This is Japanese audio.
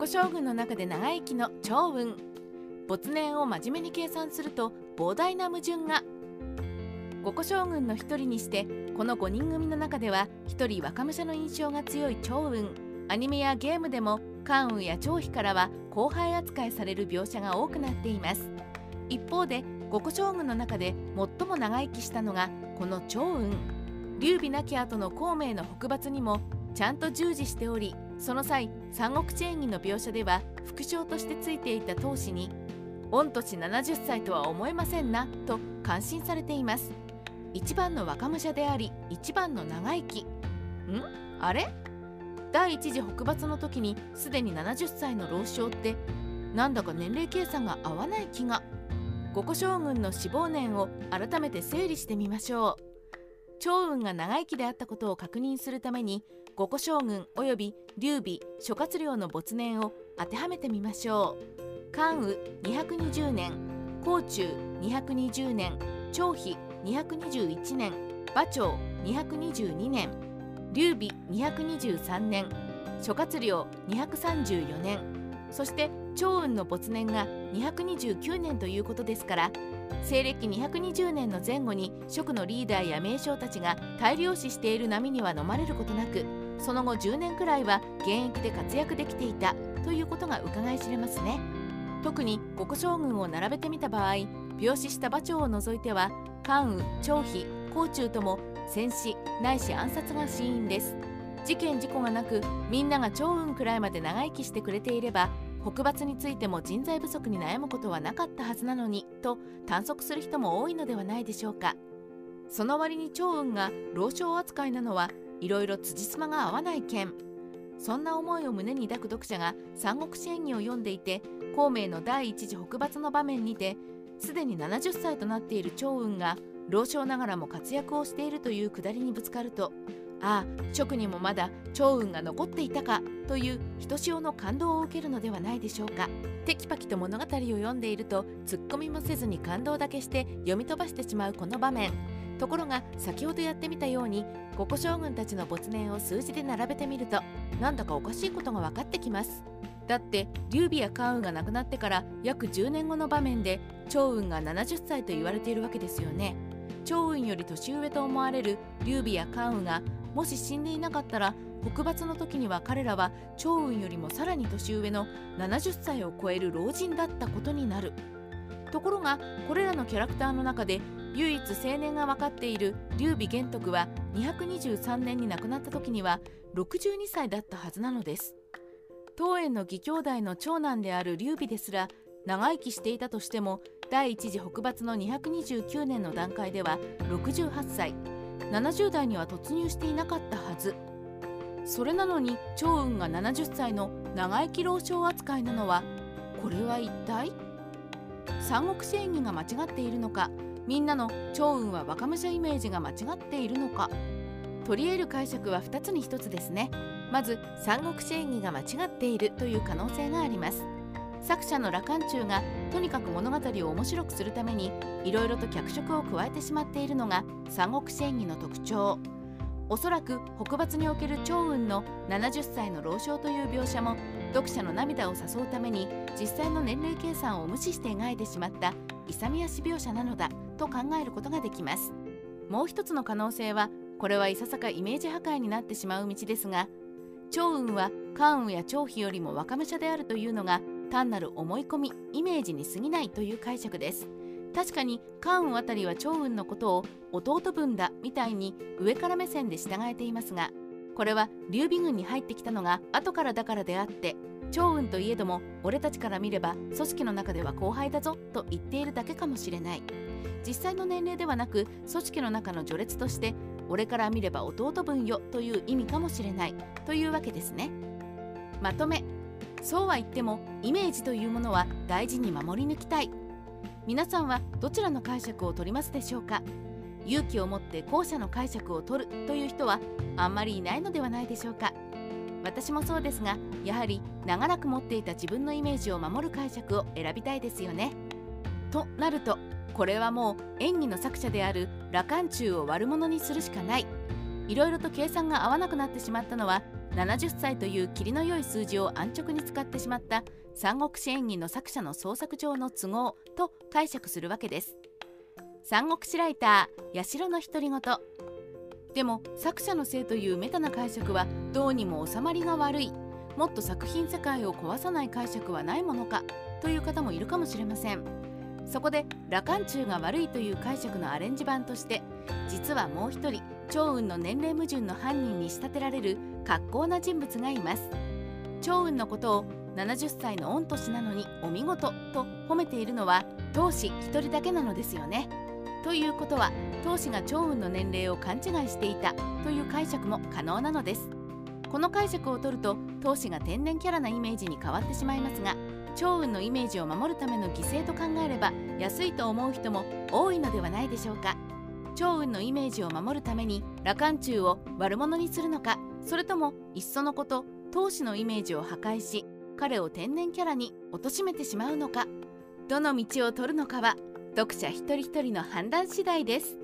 五将軍の中で長生きの長雲。没年を真面目に計算すると膨大な矛盾が。五個将軍の一人にしてこの5人組の中では一人若武者の印象が強い長雲。アニメやゲームでも関羽や張飛からは後輩扱いされる描写が多くなっています。一方で五個将軍の中で最も長生きしたのがこの長雲。劉備亡き後の孔明の北伐にもちゃんと従事しておりその際三国志演義の描写では副将としてついていた当時に御年70歳とは思えませんなと感心されています。一番の若武者であり一番の長生き。ん？あれ？第一次北伐の時にすでに70歳の老将ってなんだか年齢計算が合わない気が。五個将軍の死亡年を改めて整理してみましょう。長雲が長生きであったことを確認するために五個将軍及び劉備諸葛亮の没年を当てはめてみましょう関羽220年甲冑220年張飛221年馬長222年劉備223年諸葛亮234年そして長雲の没年が229年ということですから西暦220年の前後に職のリーダーや名将たちが大量死している波には飲まれることなくその後10年くらいは現役で活躍できていたということが伺い知れますね。特に五個将軍を並べてみた場合病死した馬長を除いては関羽張飛甲冑とも戦死ないし暗殺が死因です。事件事故がなくみんなが長雲くらいまで長生きしてくれていれば北伐についても人材不足に悩むことはなかったはずなのにと短足する人も多いのではないでしょうか。その割に長雲が老将扱いなのはいろいろ辻褄が合わない件。そんな思いを胸に抱く読者が三国志演義を読んでいて孔明の第一次北伐の場面にてすでに70歳となっている長雲が老少ながらも活躍をしているというくだりにぶつかるとああ職にもまだ長雲が残っていたかというひとしおの感動を受けるのではないでしょうか。テキパキと物語を読んでいるとツッコミもせずに感動だけして読み飛ばしてしまうこの場面。ところが先ほどやってみたように五個将軍たちの没年を数字で並べてみるとなんだかおかしいことが分かってきます。だって劉備や関羽が亡くなってから約10年後の場面で長雲が70歳と言われているわけですよね。長雲より年上と思われる劉備や関羽がもし死んでいなかったら北伐の時には彼らは長雲よりもさらに年上の70歳を超える老人だったことになる。ところがこれらのキャラクターの中で唯一青年が分かっている劉備玄徳は223年に亡くなった時には62歳だったはずなのです。当園の義兄弟の長男である劉備ですら長生きしていたとしても第一次北伐の229年の段階では68歳。70代には突入していなかったはず。それなのに長雲が70歳の長生き老将扱いなのはこれは一体？三国志演義が間違っているのかみんなの長雲は若武者イメージが間違っているのか。取り得る解釈は2つに1つですね。まず三国志演義が間違っているという可能性があります。作者の羅漢中がとにかく物語を面白くするためにいろいろと脚色を加えてしまっているのが三国志演義の特徴。おそらく北伐における長雲の70歳の老将という描写も読者の涙を誘うために実際の年齢計算を無視して描いてしまった勇み足描写なのだと考えることができます。もう一つの可能性はこれはいささかイメージ破壊になってしまう道ですが長雲は関羽や張飛よりも若武者であるというのが単なる思い込みイメージに過ぎないという解釈です。確かに関羽あたりは長雲のことを弟分だみたいに上から目線で従えていますがこれは劉備軍に入ってきたのが後からだからであって長雲といえども俺たちから見れば組織の中では後輩だぞと言っているだけかもしれない。実際の年齢ではなく組織の中の序列として俺から見れば弟分よという意味かもしれないというわけですね。まとめ。そうは言ってもイメージというものは大事に守り抜きたい。皆さんはどちらの解釈を取りますでしょうか？勇気を持って後者の解釈を取るという人はあんまりいないのではないでしょうか？私もそうですがやはり長らく持っていた自分のイメージを守る解釈を選びたいですよね。となるとこれはもう演技の作者である羅漢中を悪者にするしかない。いろいろと計算が合わなくなってしまったのは70歳という霧の良い数字を安直に使ってしまった三国志演義の作者の創作上の都合と解釈するわけです。三国志ライター八代の独り言。でも作者のせいというメタな解釈はどうにも収まりが悪い。もっと作品世界を壊さない解釈はないものかという方もいるかもしれません。そこで羅漢中が悪いという解釈のアレンジ版として実はもう一人趙雲の年齢矛盾の犯人に仕立てられる格好な人物がいます。趙雲のことを70歳の御年なのにお見事と褒めているのは当氏一人だけなのですよね。ということは当氏が趙雲の年齢を勘違いしていたという解釈も可能なのです。この解釈を取ると当氏が天然キャラなイメージに変わってしまいますが趙雲のイメージを守るための犠牲と考えれば安いと思う人も多いのではないでしょうか。趙雲のイメージを守るために羅漢中を悪者にするのかそれともいっそのこと投資のイメージを破壊し彼を天然キャラに貶めてしまうのかどの道を取るのかは読者一人一人の判断次第です。